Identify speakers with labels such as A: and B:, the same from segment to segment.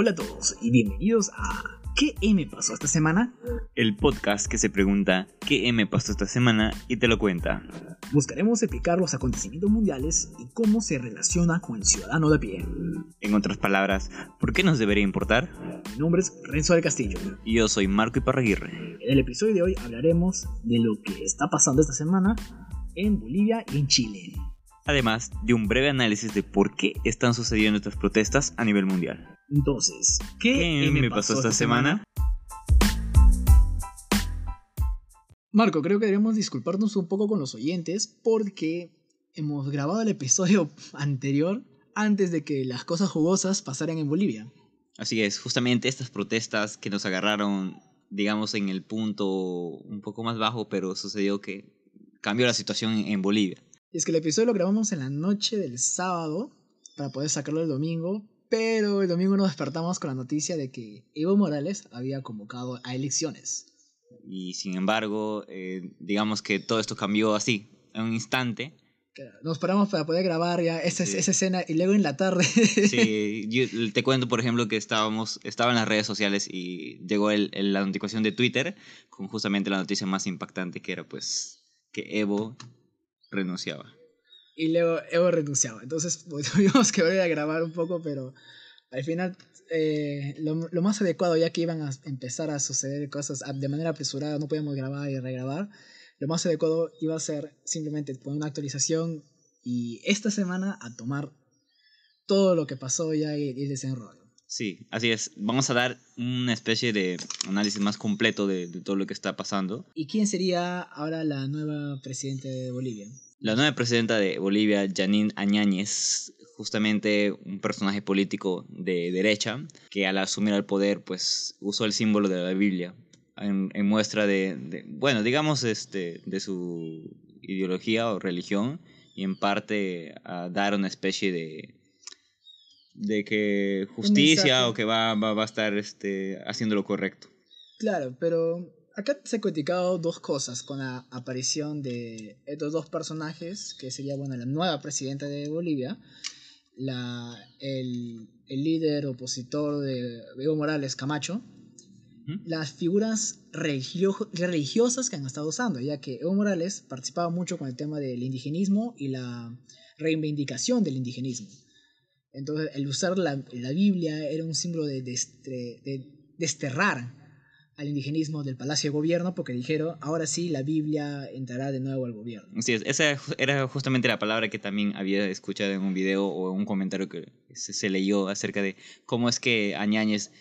A: Hola a todos y bienvenidos a ¿Qué M pasó esta semana?
B: El podcast que se pregunta ¿Qué M pasó esta semana? y te lo cuenta.
A: Buscaremos explicar los acontecimientos mundiales y cómo se relaciona con el ciudadano de pie.
B: En otras palabras, ¿por qué nos debería importar?
A: Mi nombre es Renzo del Castillo.
B: Y yo soy Marco Iparraguirre.
A: En el episodio de hoy hablaremos de lo que está pasando esta semana en Bolivia y en Chile.
B: Además de un breve análisis de por qué están sucediendo estas protestas a nivel mundial.
A: Entonces, ¿qué,
B: ¿Qué me pasó esta semana?
A: Marco, creo que debemos disculparnos un poco con los oyentes porque hemos grabado el episodio anterior antes de que las cosas jugosas pasaran en Bolivia.
B: Así es, justamente estas protestas que nos agarraron, digamos, en el punto un poco más bajo, pero sucedió que cambió la situación en Bolivia.
A: Y es que el episodio lo grabamos en la noche del sábado para poder sacarlo el domingo, pero el domingo nos despertamos con la noticia de que Evo Morales había convocado a elecciones.
B: Y sin embargo, eh, digamos que todo esto cambió así, en un instante.
A: Nos paramos para poder grabar ya esa,
B: Sí.
A: esa escena y luego en la tarde.
B: Sí, yo te cuento, por ejemplo, que estábamos, estaba en las redes sociales y llegó el, el- la notificación de Twitter con justamente la noticia más impactante que era pues que Evo renunciaba.
A: Y luego Evo renunciaba. Entonces pues, tuvimos que volver a grabar un poco, pero al final eh, lo, lo más adecuado, ya que iban a empezar a suceder cosas de manera apresurada, no podíamos grabar y regrabar, lo más adecuado iba a ser simplemente poner una actualización y esta semana a tomar todo lo que pasó ya y, y desenrollo.
B: Sí, así es. Vamos a dar una especie de análisis más completo de, de todo lo que está pasando.
A: ¿Y quién sería ahora la nueva presidenta de Bolivia?
B: La nueva presidenta de Bolivia, Janine Añáñez, justamente un personaje político de derecha, que al asumir el poder, pues usó el símbolo de la Biblia en, en muestra de, de, bueno, digamos, este, de su ideología o religión, y en parte a dar una especie de de que justicia o que va, va, va a estar este, haciendo lo correcto.
A: Claro, pero acá se han criticado dos cosas con la aparición de estos dos personajes, que sería bueno, la nueva presidenta de Bolivia, la, el, el líder opositor de Evo Morales, Camacho,
B: ¿Mm?
A: las figuras religio- religiosas que han estado usando, ya que Evo Morales participaba mucho con el tema del indigenismo y la reivindicación del indigenismo. Entonces, el usar la, la Biblia era un símbolo de, de desterrar al indigenismo del Palacio de Gobierno porque dijeron, ahora sí, la Biblia entrará de nuevo al gobierno.
B: Así es, esa era justamente la palabra que también había escuchado en un video o en un comentario que se, leyó acerca de cómo es que Añáñez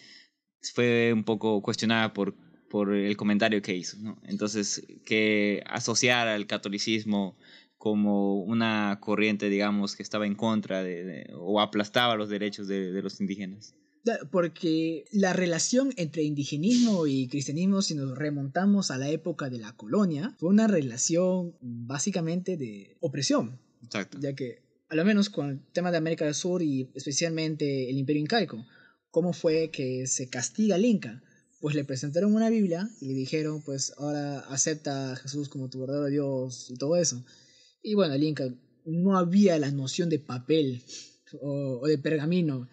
B: fue un poco cuestionada por, por el comentario que hizo. ¿no? Entonces, que asociar al catolicismo como una corriente, digamos, que estaba en contra de, o aplastaba los derechos de, de los indígenas.
A: Porque la relación entre indigenismo y cristianismo, si nos remontamos a la época de la colonia, fue una relación básicamente de opresión,
B: Exacto.
A: ya que, a lo menos con el tema de América del Sur y especialmente el Imperio Incaico, ¿cómo fue que se castiga al Inca? Pues le presentaron una Biblia y le dijeron, pues ahora acepta a Jesús como tu verdadero Dios y todo eso. Y bueno, el Inca no había la noción de papel o, o de pergamino.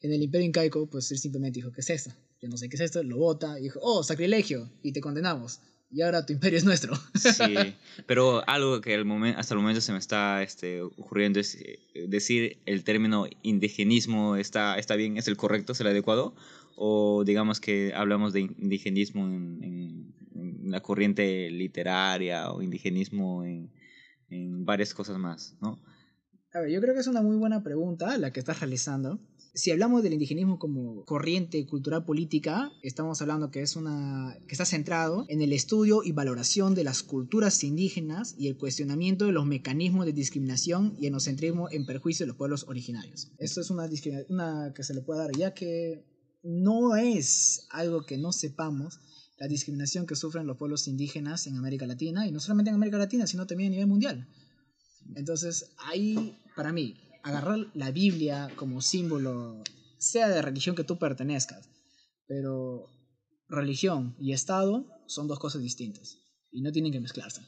A: En el Imperio Incaico, pues él simplemente dijo, ¿qué es esto? Yo no sé qué es esto, lo bota y dijo, oh, sacrilegio, y te condenamos. Y ahora tu imperio es nuestro.
B: Sí, pero algo que al momen- hasta el momento se me está este, ocurriendo es eh, decir el término indigenismo está, está bien, es el correcto, es el adecuado, o digamos que hablamos de indigenismo en, en- en la corriente literaria o indigenismo en, en varias cosas más, ¿no?
A: A ver, yo creo que es una muy buena pregunta la que estás realizando. Si hablamos del indigenismo como corriente cultural política, estamos hablando que es una que está centrado en el estudio y valoración de las culturas indígenas y el cuestionamiento de los mecanismos de discriminación y enocentrismo en perjuicio de los pueblos originarios. Esto es una una que se le puede dar ya que no es algo que no sepamos la discriminación que sufren los pueblos indígenas en América Latina y no solamente en América Latina, sino también a nivel mundial. Entonces, ahí, para mí, agarrar la Biblia como símbolo, sea de religión que tú pertenezcas, pero religión y Estado son dos cosas distintas y no tienen que mezclarse.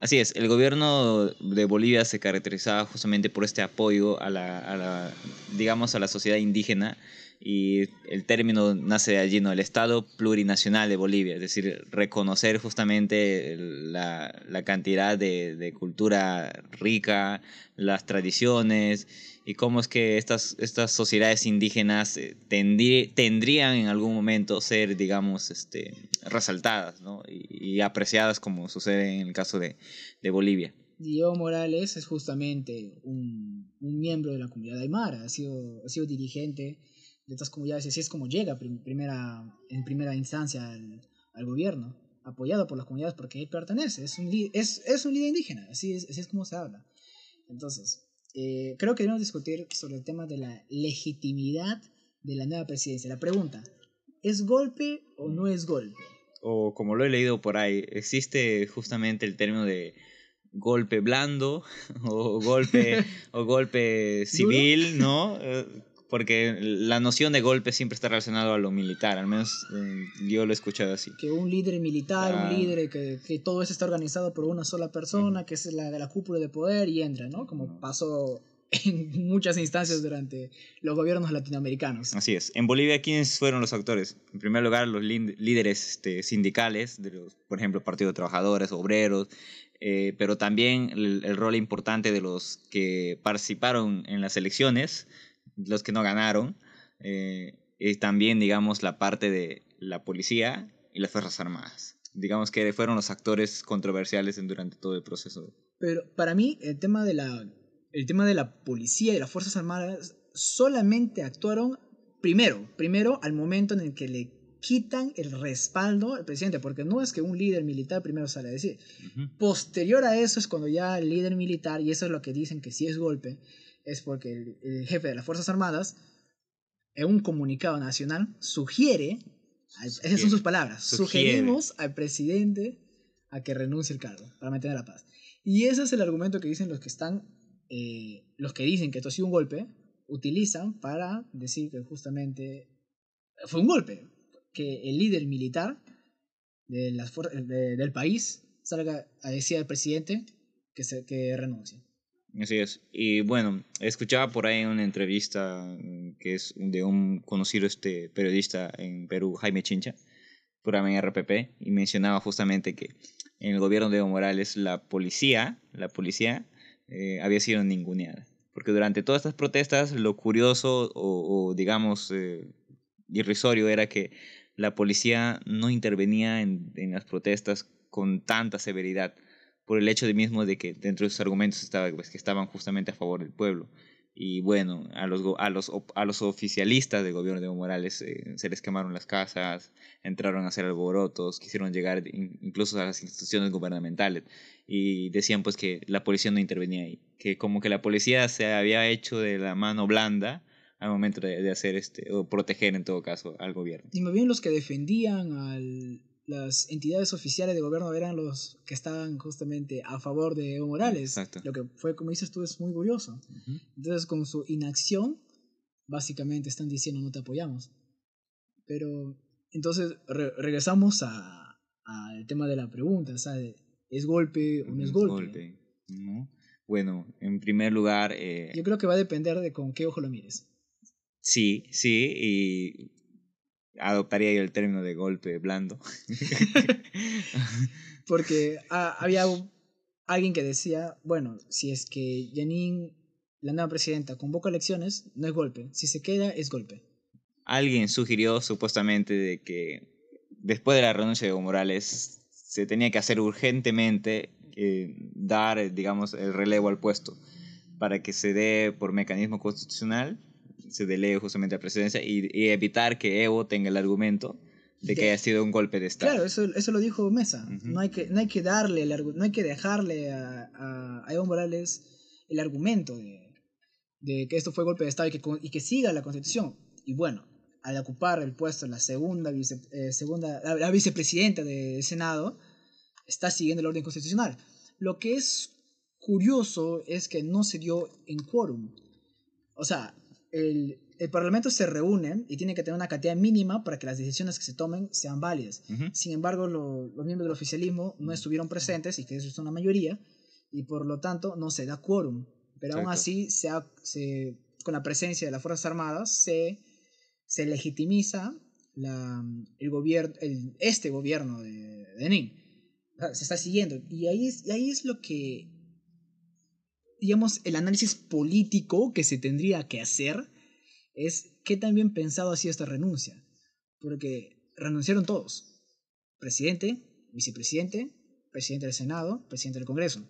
B: Así es, el gobierno de Bolivia se caracterizaba justamente por este apoyo a la, digamos, a la sociedad indígena y el término nace de allí, ¿no? El Estado plurinacional de Bolivia, es decir, reconocer justamente la, la cantidad de, de, cultura rica, las tradiciones y cómo es que estas, estas sociedades indígenas eh, tendrían en algún momento ser, digamos, este, resaltadas ¿no? y, y, apreciadas como sucede en el caso de, de Bolivia.
A: Diego Morales es justamente un, un miembro de la comunidad aymara, ha sido, ha sido dirigente de estas comunidades y así es como llega primera, en primera instancia al, al, gobierno, apoyado por las comunidades porque él pertenece, es un, es, es un líder indígena, así es, así es como se habla. Entonces, eh, creo que debemos discutir sobre el tema de la legitimidad de la nueva presidencia. La pregunta, ¿es golpe o no es golpe?
B: O como lo he leído por ahí, existe justamente el término de golpe blando o golpe o golpe civil, ¿no? Porque la noción de golpe siempre está relacionado a lo militar, al menos eh, yo lo he escuchado así.
A: Que un líder militar, un líder que, que, todo eso está organizado por una sola persona, que es la de la cúpula de poder y entra, ¿no? Como pasó en muchas instancias durante los gobiernos latinoamericanos.
B: Así es. En Bolivia, ¿quiénes fueron los actores? En primer lugar, los líderes este, sindicales, de los, por ejemplo, Partido de Trabajadores, Obreros, eh, pero también el, el, rol importante de los que participaron en las elecciones, los que no ganaron, eh, y también, digamos, la parte de la policía y las Fuerzas Armadas. Digamos que fueron los actores controversiales durante todo el proceso.
A: Pero para mí, el tema de la, el tema de la policía y las Fuerzas Armadas solamente actuaron primero, primero al momento en el que le quitan el respaldo al presidente, porque no es que un líder militar primero sale a decir. Posterior a eso es cuando ya el líder militar, y eso es lo que dicen que sí es golpe, es porque el, jefe de las Fuerzas Armadas, en un comunicado nacional, sugiere, esas son sus palabras, sugerimos al presidente a que renuncie el cargo para mantener la paz. Y ese es el argumento que dicen los que están, eh, los que dicen que esto ha sido un golpe, utilizan para decir que justamente fue un golpe, que el líder militar de las del país salga a decir al presidente que, se, que renuncie.
B: Así es. Y bueno, escuchaba por ahí una entrevista mm, que es de un conocido este periodista en Perú, Jaime Chincha, en RPP, y mencionaba justamente que en el gobierno de Evo Morales la policía, la policía eh, había sido ninguneada. Porque durante todas estas protestas lo curioso o, digamos eh, irrisorio era que la policía no intervenía en, en las protestas con tanta severidad por el hecho de mismo de que dentro de sus argumentos estaba pues, que estaban justamente a favor del pueblo. Y bueno, a los, a los, a los oficialistas del gobierno de Morales eh, se les quemaron las casas, entraron a hacer alborotos, quisieron llegar incluso a las instituciones gubernamentales y decían pues que la policía no intervenía ahí, que como que la policía se había hecho de la mano blanda al momento de, de hacer este, o proteger en todo caso al gobierno.
A: Y más bien los que defendían al, las entidades oficiales de gobierno eran los que estaban justamente a favor de Evo Morales. Lo que fue, como dices tú, es muy curioso. Entonces, con su inacción, básicamente están diciendo no te apoyamos. Pero, entonces, regresamos al tema de la pregunta, ¿sabes? ¿Es golpe o no es golpe?
B: Bueno, en primer lugar... Eh,
A: Yo creo que va a depender de con qué ojo lo mires.
B: Sí, sí, y adoptaría yo el término de golpe blando.
A: Porque había alguien que decía, bueno, si es que Janine, la nueva presidenta, convoca elecciones, no es golpe. Si se queda, es golpe.
B: Alguien sugirió supuestamente de que después de la renuncia de Evo Morales se tenía que hacer urgentemente eh, dar, digamos, el relevo al puesto para que se dé por mecanismo constitucional se delegue justamente a la presidencia y, evitar que Evo tenga el argumento de que haya sido un golpe de Estado.
A: Claro, eso, eso lo dijo Mesa. no, hay que, no hay que darle, el, no hay que dejarle a, a, Evo Morales el argumento de, de, que esto fue golpe de Estado y que, y que siga la Constitución. Y bueno, al ocupar el puesto la segunda, vice, eh, segunda la, vicepresidenta del Senado, está siguiendo el orden constitucional. Lo que es curioso es que no se dio en quórum. O sea, el, el, Parlamento se reúne y tiene que tener una cantidad mínima para que las decisiones que se tomen sean válidas. Sin embargo, los miembros del oficialismo no estuvieron presentes y que eso es una mayoría y por lo tanto no se da quórum. Pero aún así, se, se con la presencia de las Fuerzas Armadas, se, se legitimiza la, el gobierno, el, este gobierno de, de Nin. se está siguiendo. Y ahí, es, y ahí es lo que, digamos, el análisis político que se tendría que hacer es qué tan bien pensado ha sido esta renuncia. Porque renunciaron todos. Presidente, vicepresidente, presidente del Senado, presidente del Congreso.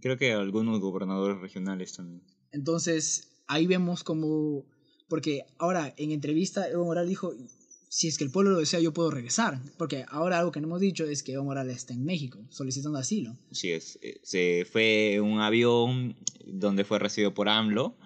B: Creo que algunos gobernadores regionales también.
A: Entonces, ahí vemos como... Porque ahora, en entrevista, Evo Morales dijo, si es que el pueblo lo desea, yo puedo regresar. Porque ahora algo que no hemos dicho es que Evo Morales está en México, solicitando asilo.
B: Sí, es. Eh, se fue un avión donde fue recibido por AMLO.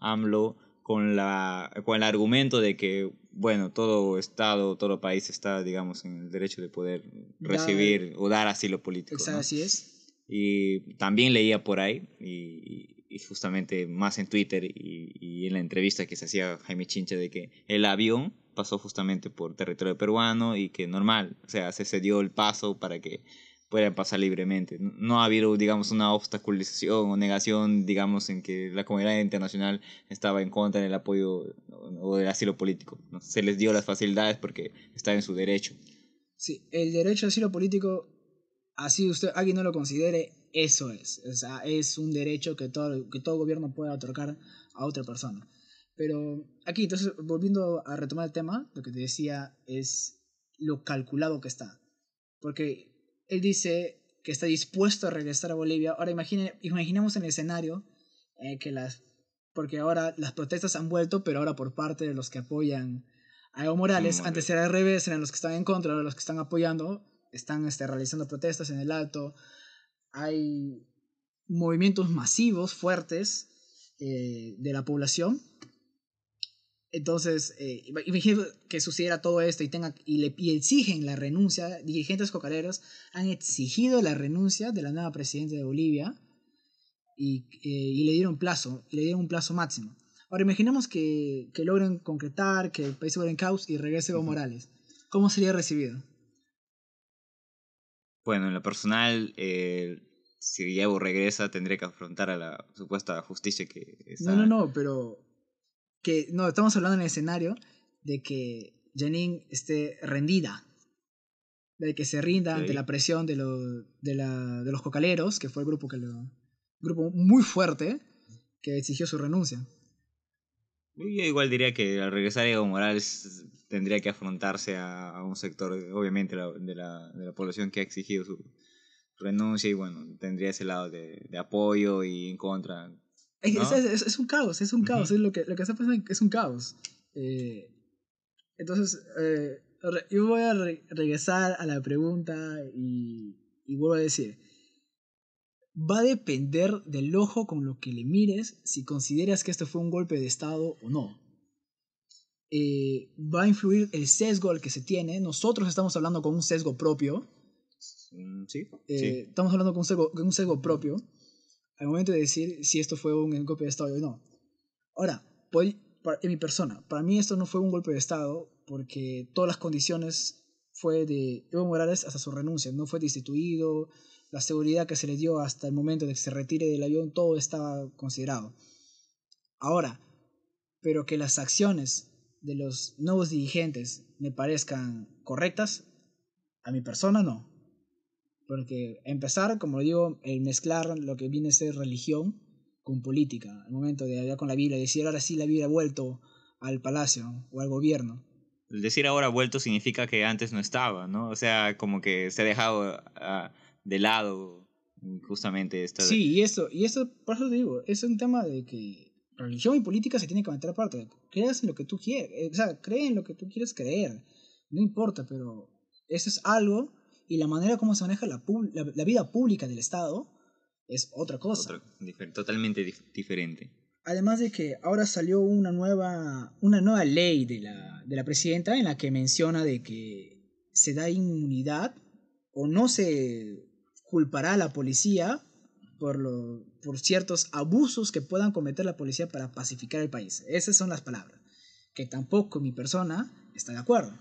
B: AMLO con, la, con el argumento de que, bueno, todo Estado, todo país está, digamos, en el derecho de poder recibir o dar asilo político.
A: Exacto, así es.
B: Y también leía por ahí, y, justamente más en Twitter y, y, en la entrevista que se hacía Jaime Chincha, de que el avión pasó justamente por territorio peruano y que normal, o sea, se cedió el paso para que puedan pasar libremente. No ha habido, digamos, una obstaculización o negación, digamos, en que la comunidad internacional estaba en contra del apoyo o del asilo político. Se les dio las facilidades porque está en su derecho.
A: Sí, el derecho al asilo político, así usted, alguien no lo considere, eso es. O sea, es un derecho que todo, que todo gobierno puede otorgar a otra persona. Pero aquí, entonces, volviendo a retomar el tema, lo que te decía es lo calculado que está. Porque él dice que está dispuesto a regresar a Bolivia. Ahora imagine, imaginemos en el escenario eh, que las... Porque ahora las protestas han vuelto, pero ahora por parte de los que apoyan a Evo Morales. Antes era al revés, eran los que están en contra, ahora los que están apoyando. Están este, realizando protestas en el alto. Hay movimientos masivos, fuertes, eh, de la población entonces, eh, imagínate que sucediera todo esto y, tenga, y, le, exigen la renuncia, dirigentes cocaleros han exigido la renuncia de la nueva presidenta de Bolivia y, eh, y le dieron plazo, le dieron un plazo máximo. Ahora imaginemos que, que logren concretar, que el país se vuelva en caos y regrese Evo Morales. ¿Cómo sería recibido?
B: Bueno, en lo personal, eh, si Evo regresa, tendría que afrontar a la supuesta justicia que está...
A: No, no, no, pero que no, estamos hablando en el escenario de que Janine esté rendida, de que se rinda ante la presión de, de, la, de los cocaleros, que fue el grupo que lo, grupo muy fuerte que exigió su renuncia.
B: Yo igual diría que al regresar Evo Morales tendría que afrontarse a, un sector, obviamente, de, la, de la población que ha exigido su, renuncia y bueno, tendría ese lado de, de apoyo y en contra
A: es, un caos, es un caos, es lo que, lo que está pasando es un caos. Eh, entonces, eh, yo voy a regresar a la pregunta y, y vuelvo a decir, va a depender del ojo con lo que le mires si consideras que esto fue un golpe de Estado o no. Eh, va a influir el sesgo al que se tiene. Nosotros estamos hablando con un sesgo propio.
B: Mm, sí.
A: Estamos hablando con un sesgo, con un sesgo propio al momento de decir si esto fue un golpe de Estado o no. Ahora, en mi persona, para mí esto no fue un golpe de Estado porque todas las condiciones fue de Evo Morales hasta su renuncia, no fue destituido, la seguridad que se le dio hasta el momento de que se retire del avión, todo estaba considerado. Ahora, pero que las acciones de los nuevos dirigentes me parezcan correctas, a mi persona no. Porque empezar, como digo, el mezclar lo que viene a ser religión con política. El momento de hablar con la Biblia decir ahora sí la Biblia ha vuelto al palacio o al gobierno.
B: El decir ahora vuelto significa que antes no estaba, ¿no? O sea, como que se ha dejado ah, de lado justamente esta...
A: Sí, y eso, y eso, por eso digo, es un tema de que religión y política se tienen que meter aparte. Creas en lo que tú quieres, eh, o sea, cree en lo que tú quieres creer. No importa, pero eso es algo y la manera como se maneja la, la, vida pública del Estado es otra cosa.
B: totalmente diferente.
A: Además de que ahora salió una nueva, una nueva ley de la, de la presidenta en la que menciona de que se da inmunidad o no se culpará a la policía por, lo, por ciertos abusos que puedan cometer la policía para pacificar el país. Esas son las palabras. Que tampoco mi persona está de acuerdo.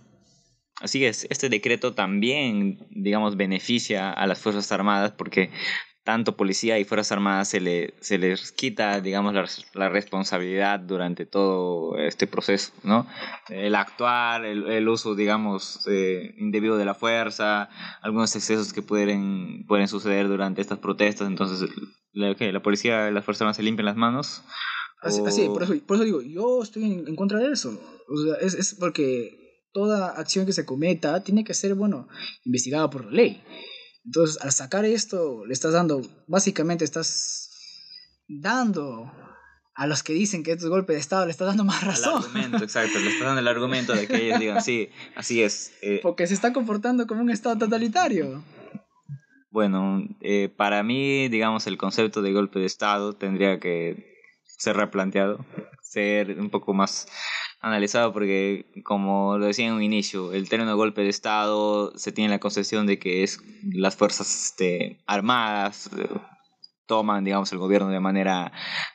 B: Así es, este decreto también, digamos, beneficia a las Fuerzas Armadas porque tanto policía y Fuerzas Armadas se, le, se les quita, digamos, la, la responsabilidad durante todo este proceso, ¿no? El actuar, el, el uso, digamos, eh, indebido de la fuerza, algunos excesos que pueden, pueden suceder durante estas protestas, entonces, la, la policía y las Fuerzas Armadas se limpian las manos.
A: Así, así por, eso, por, eso, digo, yo estoy en, en contra de eso. O sea, es, es porque toda acción que se cometa tiene que ser, bueno, investigada por la ley. Entonces, al sacar esto, le estás dando, básicamente estás dando a los que dicen que esto es golpe de Estado, le estás dando más razón.
B: El argumento, exacto, le estás dando el argumento de que ellos digan, sí, así es.
A: Eh, Porque se está comportando como un Estado totalitario.
B: Bueno, eh, para mí, digamos, el concepto de golpe de Estado tendría que ser replanteado, ser un poco más analizado porque, como lo decía en un inicio, el término golpe de Estado se tiene la concepción de que es las fuerzas este, armadas eh, toman, digamos, el gobierno de manera,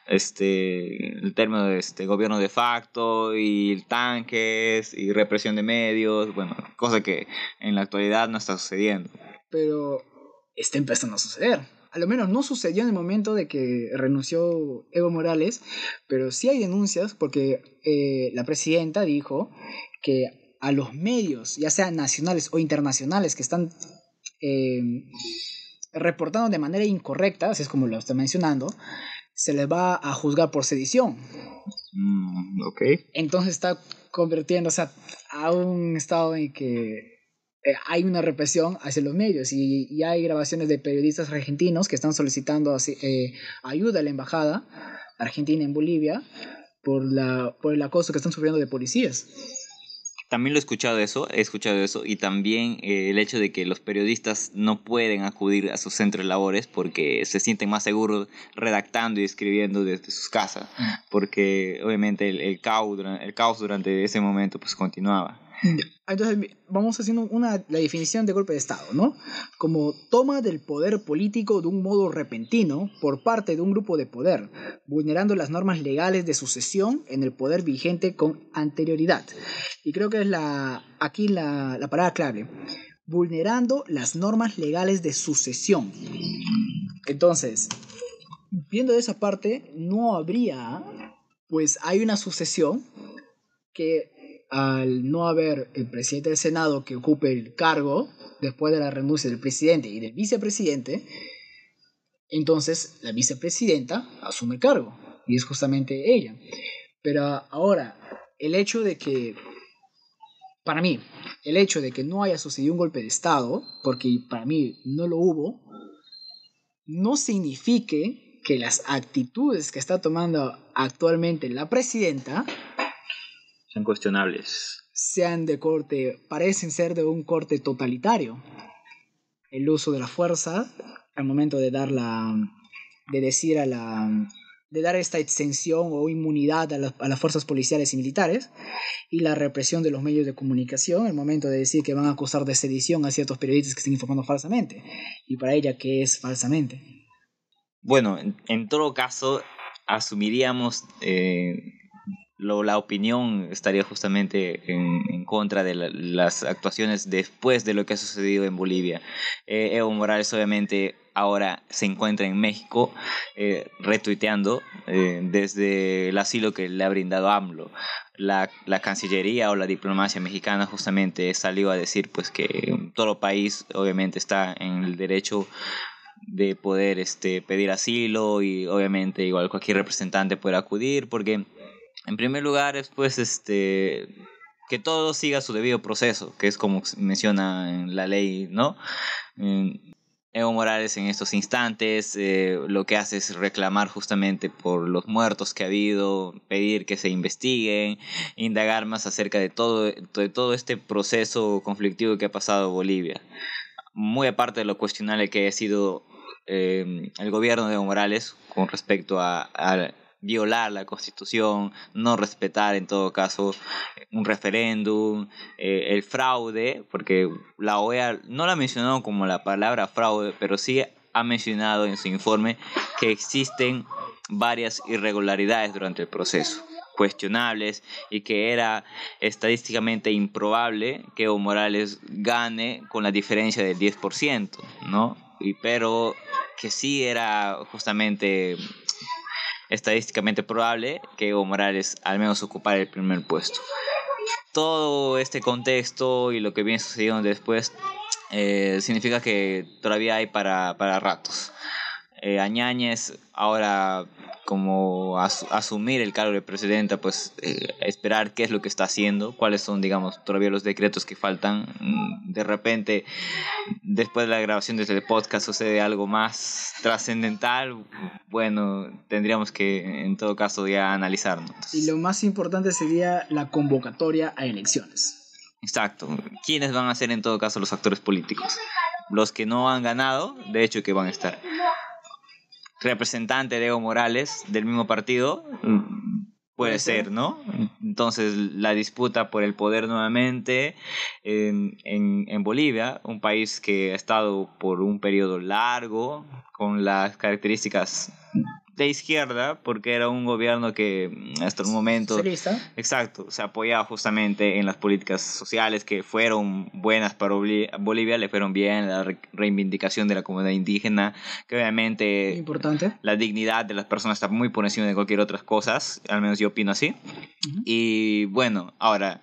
B: este, el término de este, gobierno de facto y tanques y represión de medios, bueno, cosa que en la actualidad no está sucediendo.
A: Pero está empezando a suceder a lo menos no sucedió en el momento de que renunció Evo Morales, pero sí hay denuncias porque eh, la presidenta dijo que a los medios, ya sean nacionales o internacionales, que están eh, reportando de manera incorrecta, así es como lo estoy mencionando, se les va a juzgar por sedición.
B: Mm, ok.
A: Entonces está convirtiéndose a un estado en que eh, hay una represión hacia los medios y, hay grabaciones de periodistas argentinos que están solicitando eh, ayuda a la embajada argentina en Bolivia por, la, por el acoso que están sufriendo de policías.
B: También lo he escuchado eso, he escuchado eso, y también eh, el hecho de que los periodistas no pueden acudir a sus centros de labores porque se sienten más seguros redactando y escribiendo desde sus casas, porque obviamente el, el, caos, el caos durante ese momento pues continuaba.
A: Entonces, vamos haciendo una, la definición de golpe de Estado, ¿no? Como toma del poder político de un modo repentino por parte de un grupo de poder, vulnerando las normas legales de sucesión en el poder vigente con anterioridad. Y creo que es la, aquí la, la palabra clave. Vulnerando las normas legales de sucesión. Entonces, viendo de esa parte, no habría, pues hay una sucesión que al no haber el presidente del Senado que ocupe el cargo después de la renuncia del presidente y del vicepresidente, entonces la vicepresidenta asume el cargo y es justamente ella. Pero ahora, el hecho de que, para mí, el hecho de que no haya sucedido un golpe de Estado, porque para mí no lo hubo, no signifique que las actitudes que está tomando actualmente la presidenta
B: sean cuestionables.
A: Sean de corte, parecen ser de un corte totalitario. El uso de la fuerza al momento de dar la, de decir a la, de dar esta exención o inmunidad a, a, las fuerzas policiales y militares y la represión de los medios de comunicación al momento de decir que van a acusar de sedición a ciertos periodistas que estén informando falsamente y para ella qué es falsamente.
B: Bueno, en, en todo caso asumiríamos eh, lo, la opinión estaría justamente en, en contra de la, las actuaciones después de lo que ha sucedido en Bolivia. Eh, Evo Morales obviamente ahora se encuentra en México eh, retuiteando eh, desde el asilo que le ha brindado AMLO. La, la, Cancillería o la diplomacia mexicana justamente salió a decir pues que todo país obviamente está en el derecho de poder este, pedir asilo y obviamente igual cualquier representante puede acudir porque en primer lugar es pues este que todo siga su debido proceso, que es como menciona en la ley, ¿no? Evo Morales en estos instantes eh, lo que hace es reclamar justamente por los muertos que ha habido, pedir que se investiguen, indagar más acerca de todo, de todo este proceso conflictivo que ha pasado Bolivia. Muy aparte de lo cuestionable que ha sido eh, el gobierno de Evo Morales con respecto a, a violar la constitución, no respetar en todo caso un referéndum, eh, el fraude, porque la OEA no la ha mencionado como la palabra fraude, pero sí ha mencionado en su informe que existen varias irregularidades durante el proceso cuestionables y que era estadísticamente improbable que Evo Morales gane con la diferencia del 10%, ¿no? y, pero que sí era justamente estadísticamente probable que Evo Morales al menos ocupara el primer puesto. Todo este contexto y lo que viene sucediendo después eh, significa que todavía hay para, para ratos. Eh, Añáñez ahora como asumir el cargo de presidenta, pues eh, esperar qué es lo que está haciendo, cuáles son, digamos, todavía los decretos que faltan. Mm, de repente, después de la grabación de este podcast sucede algo más trascendental, bueno, tendríamos que en todo caso ya analizarlo.
A: Y lo más importante sería la convocatoria a elecciones.
B: Exacto. ¿Quiénes van a ser en todo caso los actores políticos? Los que no han ganado, de hecho que van a estar representante de Evo Morales del mismo partido, puede ser, ¿no? Entonces la disputa por el poder nuevamente en, en, en, Bolivia, un país que ha estado por un periodo largo, con las características de izquierda porque era un gobierno que mm, hasta el momento
A: Socialista.
B: exacto se apoyaba justamente en las políticas sociales que fueron buenas para Bolivia le fueron bien la reivindicación de la comunidad indígena que obviamente
A: importante.
B: la dignidad de las personas está muy por encima de cualquier otra cosa al menos yo opino así. Y bueno ahora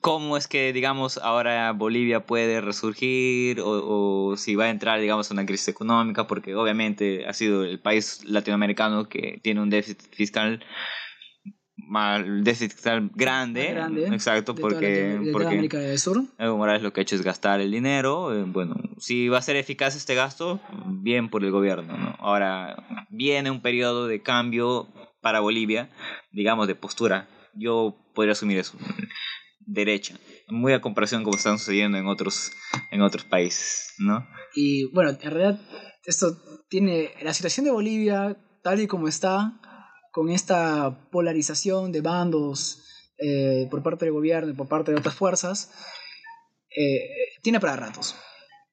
B: cómo es que, digamos, ahora Bolivia puede resurgir o, si va a entrar, digamos, en una crisis económica, porque obviamente ha sido el país latinoamericano que tiene un déficit fiscal mal déficit fiscal grande, exacto porque porque
A: América del Sur.
B: Evo Morales lo que ha hecho es gastar el dinero eh, bueno si va a ser eficaz este gasto bien por el gobierno ¿no? ahora viene un periodo de cambio para Bolivia digamos de postura. Yo podría asumir eso derecha, muy a comparación como están sucediendo en otros, en otros países, ¿no?
A: Y bueno, en realidad esto tiene la situación de Bolivia tal y como está, con esta polarización de bandos eh, por parte del gobierno y por parte de otras fuerzas, eh, tiene para ratos.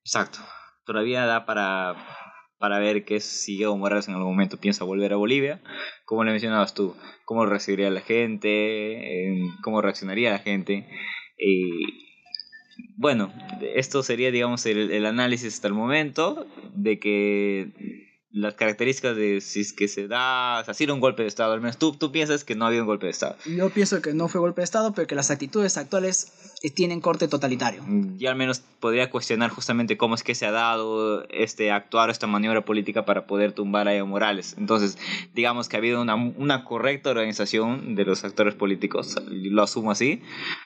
B: Exacto. Todavía da para, para ver que si Evo Morales en algún momento piensa volver a Bolivia, como le mencionabas tú, cómo recibiría la gente, cómo reaccionaría la gente. Y bueno, esto sería, digamos, el, el análisis hasta el momento de que las características de si es que se da, o sea, si era un golpe de Estado, al menos tú, tú piensas que no había un golpe de Estado.
A: Yo pienso que no fue golpe de Estado, pero que las actitudes actuales tienen corte totalitario.
B: Y al menos podría cuestionar justamente cómo es que se ha dado este actuar, esta maniobra política para poder tumbar a Evo Morales. Entonces, digamos que ha habido una, una correcta organización de los actores políticos, lo asumo así,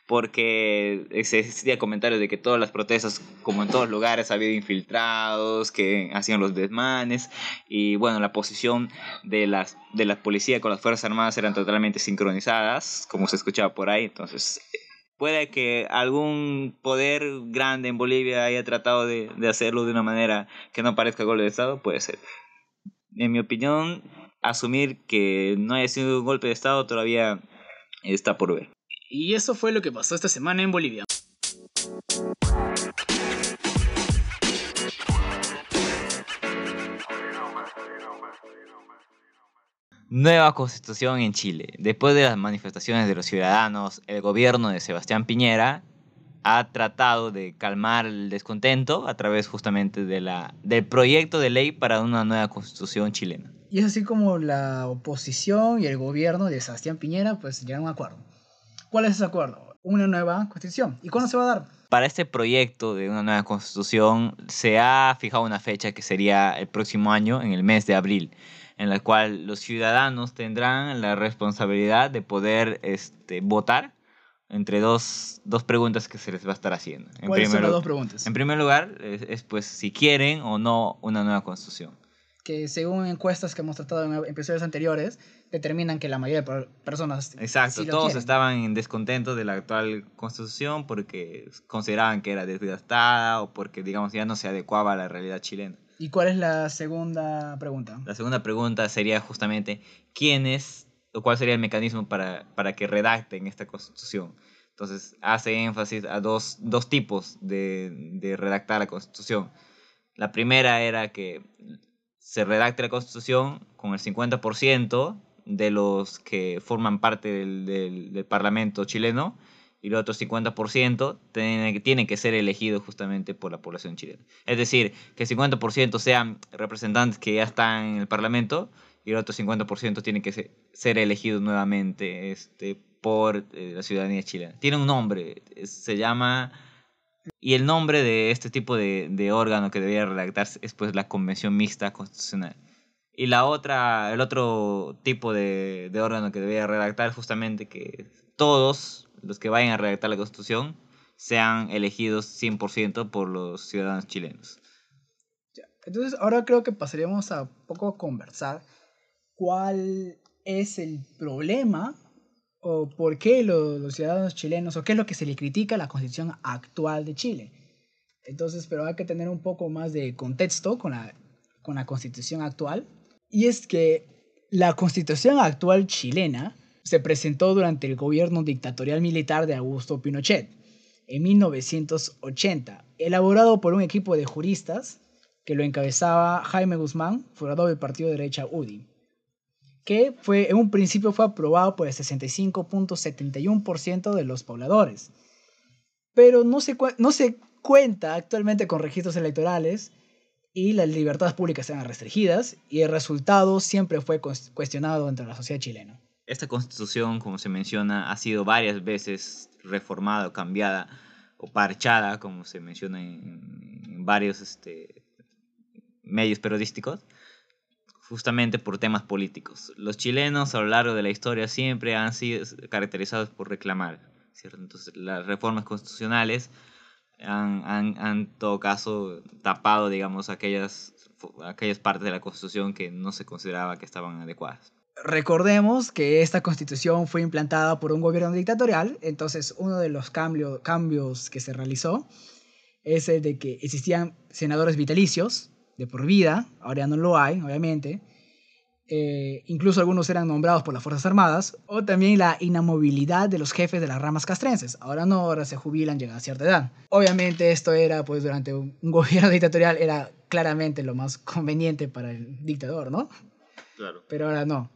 B: porque existía comentarios de que todas las protestas, como en todos lugares, ha habido infiltrados, que hacían los desmanes, y bueno, la posición de, las, de la policía con las Fuerzas Armadas eran totalmente sincronizadas, como se escuchaba por ahí, entonces puede que algún poder grande en Bolivia haya tratado de, de hacerlo de una manera que no parezca golpe de Estado, puede ser. En mi opinión, asumir que no haya sido un golpe de Estado todavía está por ver.
A: Y eso fue lo que pasó esta semana en Bolivia.
B: Nueva constitución en Chile. Después de las manifestaciones de los ciudadanos, el gobierno de Sebastián Piñera ha tratado de calmar el descontento a través justamente de la, del proyecto de ley para una nueva constitución chilena.
A: Y es así como la oposición y el gobierno de Sebastián Piñera pues llegaron a un acuerdo. ¿Cuál es ese acuerdo? Una nueva constitución. ¿Y cuándo se va a dar?
B: Para este proyecto de una nueva constitución se ha fijado una fecha que sería el próximo año, en el mes de abril en la cual los ciudadanos tendrán la responsabilidad de poder este, votar entre dos, dos preguntas que se les va a estar haciendo.
A: En ¿Cuáles son las dos preguntas?
B: En primer lugar, es, pues si quieren o no una nueva constitución.
A: Que según encuestas que hemos tratado en episodios anteriores, determinan que la mayoría de personas...
B: Exacto, todos estaban en descontento de la actual constitución porque consideraban que era desgastada o porque, digamos, ya no se adecuaba a la realidad chilena.
A: ¿Y cuál es la segunda pregunta?
B: La segunda pregunta sería justamente, ¿quién es o cuál sería el mecanismo para, para que redacten esta constitución? Entonces, hace énfasis a dos, dos tipos de, de redactar la constitución. La primera era que se redacte la constitución con el 50% de los que forman parte del, del, Parlamento chileno y el otro 50% tiene, tiene que ser elegido justamente por la población chilena. Es decir, que el 50% sean representantes que ya están en el Parlamento y el otro 50% tiene que ser, ser elegido nuevamente este, por eh, la ciudadanía chilena. Tiene un nombre, se llama... Y el nombre de este tipo de, de órgano que debería redactarse es pues la Convención Mixta Constitucional. Y la otra, el otro tipo de, de órgano que debería redactar es justamente que todos los que vayan a redactar la Constitución sean elegidos 100% por los ciudadanos chilenos.
A: Entonces, ahora creo que pasaríamos a poco conversar cuál es el problema o por qué los, ciudadanos chilenos o qué es lo que se le critica a la constitución actual de Chile. Entonces, pero hay que tener un poco más de contexto con la, con la constitución actual. Y es que la constitución actual chilena se presentó durante el gobierno dictatorial militar de Augusto Pinochet en 1980, elaborado por un equipo de juristas que lo encabezaba Jaime Guzmán, fundador del partido de derecha UDI, que fue, en un principio fue aprobado por el 65.71% de los pobladores, pero no se, no se cuenta actualmente con registros electorales y las libertades públicas eran restringidas y el resultado siempre fue cuestionado entre la sociedad chilena.
B: Esta constitución, como se menciona, ha sido varias veces reformada o cambiada o parchada, como se menciona en, varios este, medios periodísticos, justamente por temas políticos. Los chilenos a lo largo de la historia siempre han sido caracterizados por reclamar, ¿cierto? Entonces las reformas constitucionales han, han, todo caso tapado, digamos, aquellas, aquellas partes de la constitución que no se consideraba que estaban adecuadas.
A: Recordemos que esta constitución fue implantada por un gobierno dictatorial, entonces uno de los cambio, cambios que se realizó es el de que existían senadores vitalicios de por vida, ahora ya no lo hay, obviamente, eh, incluso algunos eran nombrados por las Fuerzas Armadas, o también la inamovilidad de los jefes de las ramas castrenses. Ahora no, ahora se jubilan, llegan a cierta edad. Obviamente esto era, pues durante un gobierno dictatorial, era claramente lo más conveniente para el dictador, ¿no?
B: Claro.
A: Pero ahora no.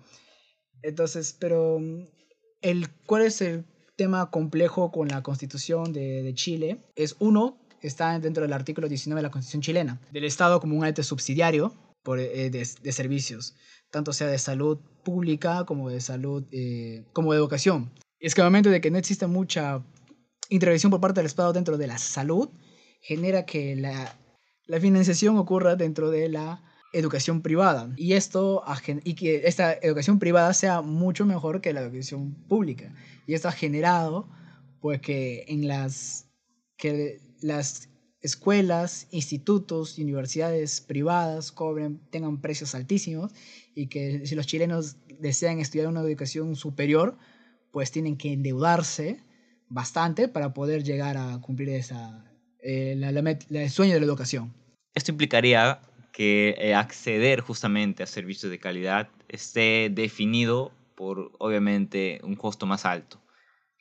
A: Entonces, pero el, ¿cuál es el tema complejo con la constitución de, Chile? Es uno, está dentro del artículo 19 de la constitución chilena, del Estado como un ente subsidiario por, eh, de, servicios, tanto sea de salud pública como de salud, eh, como de educación. Es que el momento de que no existe mucha intervención por parte del Estado dentro de la salud, genera que la, la financiación ocurra dentro de la educación privada y esto y que esta educación privada sea mucho mejor que la educación pública y esto ha generado pues que en las que las escuelas, institutos universidades privadas cobren tengan precios altísimos y que si los chilenos desean estudiar una educación superior pues tienen que endeudarse bastante para poder llegar a cumplir esa eh, el sueño de la educación.
B: Esto implicaría que eh, acceder justamente a servicios de calidad esté definido por obviamente un costo más alto,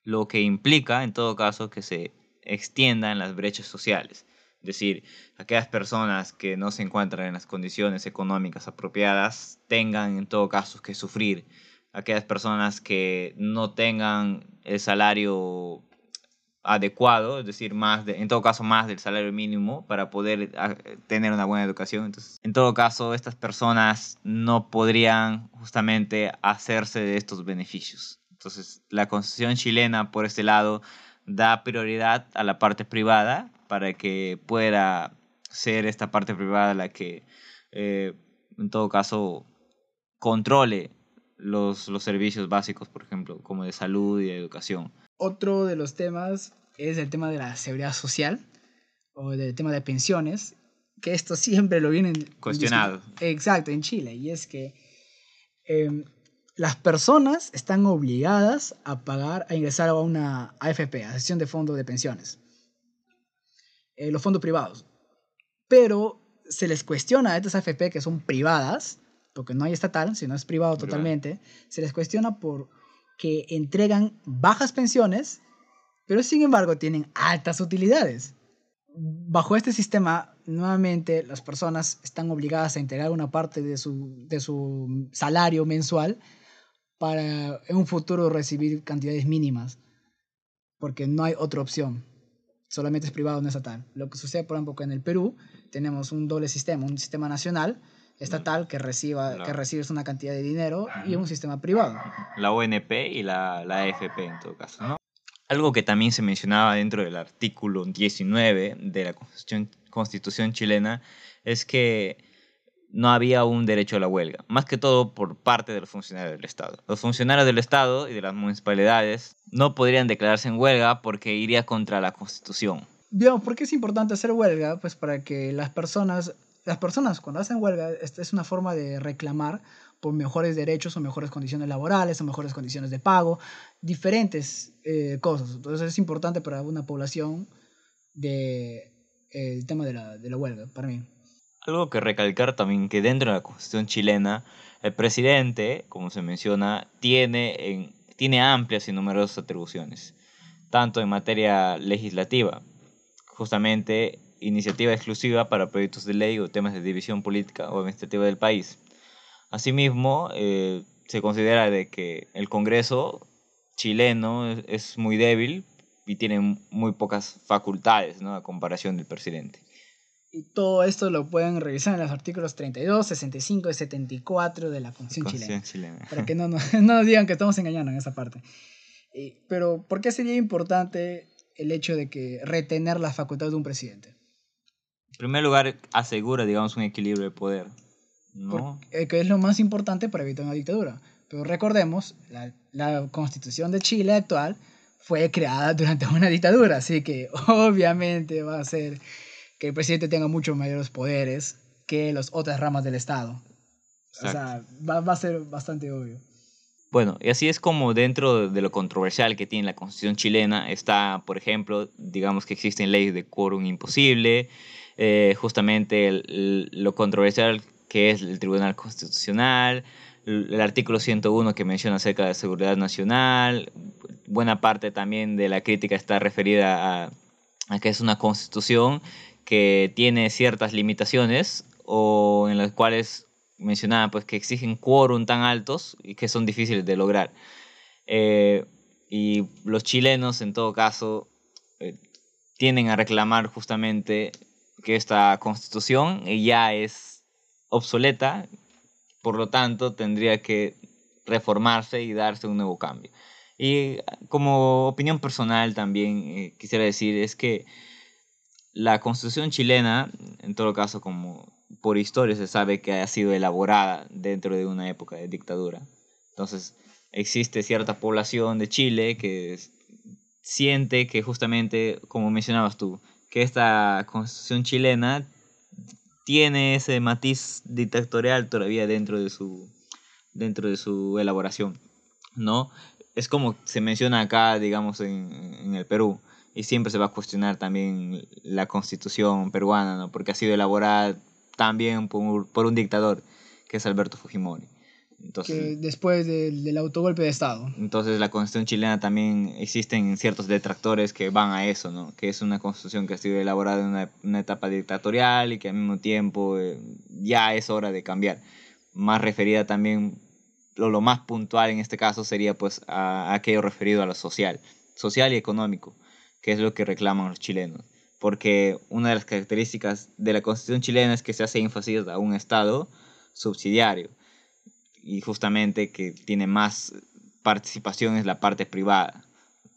B: lo que implica en todo caso que se extiendan las brechas sociales. Es decir, aquellas personas que no se encuentran en las condiciones económicas apropiadas tengan en todo caso que sufrir. Aquellas personas que no tengan el salario adecuado, es decir, más en todo caso más del salario mínimo para poder ah, tener una buena educación. Entonces, en todo caso, estas personas no podrían justamente hacerse de estos beneficios. Entonces, la constitución chilena, por este lado, da prioridad a la parte privada para que pueda ser esta parte privada la que, eh, en todo caso, controle los, los servicios básicos, por ejemplo, como de salud y de educación.
A: Otro de los temas es el tema de la seguridad social o del tema de pensiones, que esto siempre lo vienen
B: cuestionado.
A: Exacto, en Chile. Y es que em, las personas están obligadas a pagar, a ingresar a una AFP, Asociación de Fondos de Pensiones, eh, los fondos privados. Pero se les cuestiona a estas AFP que son privadas, porque no hay estatal, sino es privado totalmente, se les cuestiona por que entregan bajas pensiones, pero sin embargo tienen altas utilidades. Bajo este sistema, nuevamente las personas están obligadas a entregar una parte de su, de su salario mensual para en un futuro recibir cantidades mínimas. porque no hay otra opción. Solamente es privado, no estatal. Lo que sucede, por ejemplo, que en el Perú tenemos un doble sistema, un sistema nacional estatal que reciba que recibes una cantidad de dinero y un sistema privado.
B: La ONP y la, la AFP en todo caso, ¿no? Algo que también se mencionaba dentro del artículo 19 de la Constitución, Constitución chilena es que no había un derecho a la huelga, más que todo por parte de los funcionarios del Estado. Los funcionarios del Estado y de las municipalidades no podrían declararse en huelga porque iría contra la Constitución.
A: Digamos, ¿por qué es importante hacer huelga? Pues para que las personas, las personas cuando hacen huelga, es una forma de reclamar por mejores derechos o mejores condiciones laborales o mejores condiciones de pago, diferentes eh, cosas. Entonces es importante para una población de, eh, el tema de la, de la huelga, para mí.
B: Algo que recalcar también que dentro de la constitución chilena, el presidente, como se menciona, tiene, en, tiene amplias y numerosas atribuciones, tanto en materia legislativa, justamente iniciativa exclusiva para proyectos de ley o temas de división política o administrativa del país. Asimismo, eh, se considera de que el Congreso chileno es, muy débil y tiene muy pocas facultades a comparación del presidente.
A: Y todo esto lo pueden revisar en los artículos 32, 65 y 74 de la Constitución, chilena, Para que no, no, nos digan que estamos engañando en esa parte. pero, ¿por qué sería importante el hecho de que retener la facultad de un presidente?
B: En primer lugar, asegura, digamos, un equilibrio de poder. ¿no?
A: Eh, que es lo más importante para evitar una dictadura. Pero recordemos, la, la Constitución de Chile actual fue creada durante una dictadura, así que obviamente va a ser que el presidente tenga muchos mayores poderes que las otras ramas del Estado. O sea, va, va, a ser bastante obvio.
B: Bueno, y así es como dentro de lo controversial que tiene la constitución chilena está, por ejemplo, digamos que existen leyes de quórum imposible, eh, justamente lo controversial que es el Tribunal Constitucional, el, artículo 101 que menciona acerca de la seguridad nacional, buena parte también de la crítica está referida a, a que es una constitución que tiene ciertas limitaciones o en las cuales mencionaba pues que exigen quórum tan altos y que son difíciles de lograr. Eh, y los chilenos en todo caso eh, tienden a reclamar justamente que esta constitución ya es obsoleta, por lo tanto tendría que reformarse y darse un nuevo cambio. Y como opinión personal también eh, quisiera decir es que la constitución chilena, en todo caso como por historia se sabe que ha sido elaborada dentro de una época de dictadura. Entonces existe cierta población de Chile que siente que justamente, como mencionabas tú, que esta constitución chilena tiene ese matiz dictatorial todavía dentro de su, dentro de su elaboración, ¿no? Es como se menciona acá, digamos, en, en el Perú y siempre se va a cuestionar también la constitución peruana, ¿no? porque ha sido elaborada también por, por un dictador, que es Alberto Fujimori.
A: Entonces, que después del, del, autogolpe de Estado.
B: Entonces la constitución chilena también existen ciertos detractores que van a eso, ¿no? que es una constitución que ha sido elaborada en una, una etapa dictatorial y que al mismo tiempo eh, ya es hora de cambiar. Más referida también, lo, lo más puntual en este caso sería pues a, a aquello referido a lo social, social y económico que es lo que reclaman los chilenos. Porque una de las características de la constitución chilena es que se hace énfasis a un Estado subsidiario y justamente que tiene más participación en la parte privada.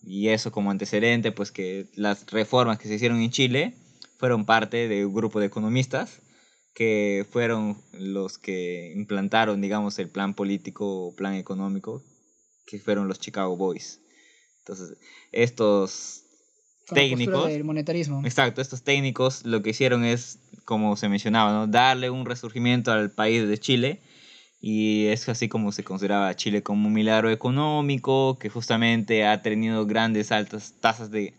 B: Y eso como antecedente, pues que las reformas que se hicieron en Chile fueron parte de un grupo de economistas que fueron los que implantaron, digamos, el plan político o plan económico, que fueron los Chicago Boys. Entonces, estos técnicos.
A: del monetarismo.
B: Exacto, estos técnicos lo que hicieron es, como se mencionaba, ¿no? darle un resurgimiento al país de Chile. Y es así como se consideraba a Chile como un milagro económico, que justamente ha tenido grandes altas tasas de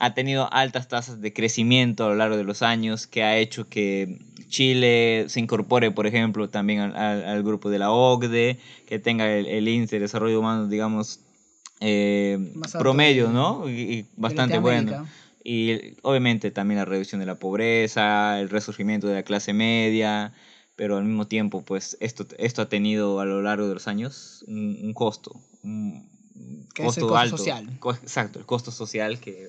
B: ha tenido altas tasas de crecimiento a lo largo de los años, que ha hecho que Chile se incorpore, por ejemplo, también al, al, grupo de la OCDE, que tenga el, el índice de desarrollo humano, digamos, eh, promedio, ¿no? Y, bastante bueno. Y obviamente también la reducción de la pobreza, el resurgimiento de la clase media, pero al mismo tiempo, pues esto, esto ha tenido a lo largo de los años un, costo.
A: Que es el
B: costo
A: costo
B: alto.
A: social.
B: Co- exacto, el costo social que,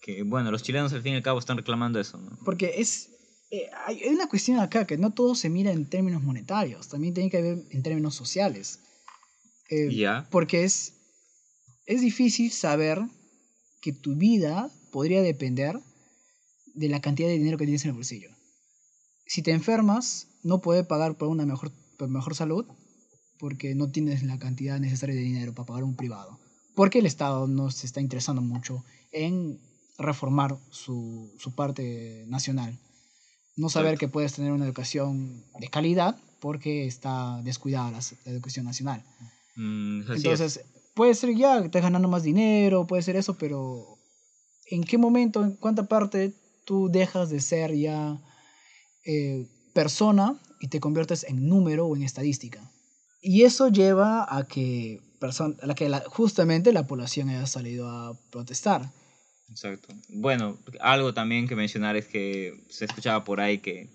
B: que, bueno, los chilenos al fin y al cabo están reclamando eso, ¿no?
A: Porque es. eh, hay una cuestión acá que no todo se mira en términos monetarios, también tiene que ver en términos sociales. Eh,
B: Ya.
A: Porque es, es difícil saber que tu vida podría depender de la cantidad de dinero que tienes en el bolsillo. Si te enfermas, no puedes pagar por una mejor, por mejor salud porque no tienes la cantidad necesaria de dinero para pagar un privado. Porque el Estado no se está interesando mucho en reformar su, su parte nacional. No saber
B: Exacto.
A: que puedes tener una educación de calidad porque está descuidada la, la educación nacional.
B: Mm, así es.
A: Puede ser ya que estés ganando más dinero, puede ser eso, pero ¿en qué momento, en cuánta parte tú dejas de ser ya eh, persona y te conviertes en número o en estadística? Y eso lleva a que, a que justamente la población haya salido a protestar.
B: Exacto. Bueno, algo también que mencionar es que se escuchaba por ahí que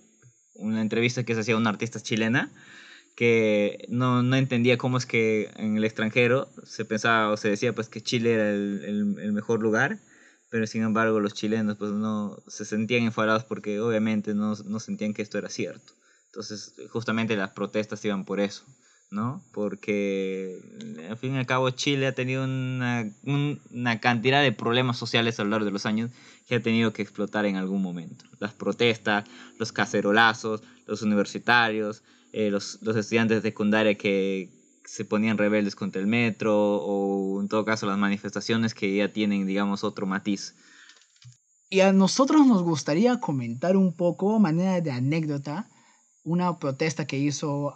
B: una entrevista que se hacía a una artista chilena que no, no entendía cómo es que en el extranjero se pensaba o se decía pues que Chile era el, el- mejor lugar, pero sin embargo los chilenos pues no se sentían enfadados porque obviamente no, no sentían que esto era cierto. Entonces justamente las protestas iban por eso. ¿no? Porque al fin y al cabo Chile ha tenido una, un- una cantidad de problemas sociales a lo largo de los años que ha tenido que explotar en algún momento. Las protestas, los cacerolazos, los universitarios, eh, los, los estudiantes de secundaria que se ponían rebeldes contra el metro o en todo caso las manifestaciones que ya tienen, digamos, otro matiz.
A: Y a nosotros nos gustaría comentar un poco, manera de anécdota, una protesta que hizo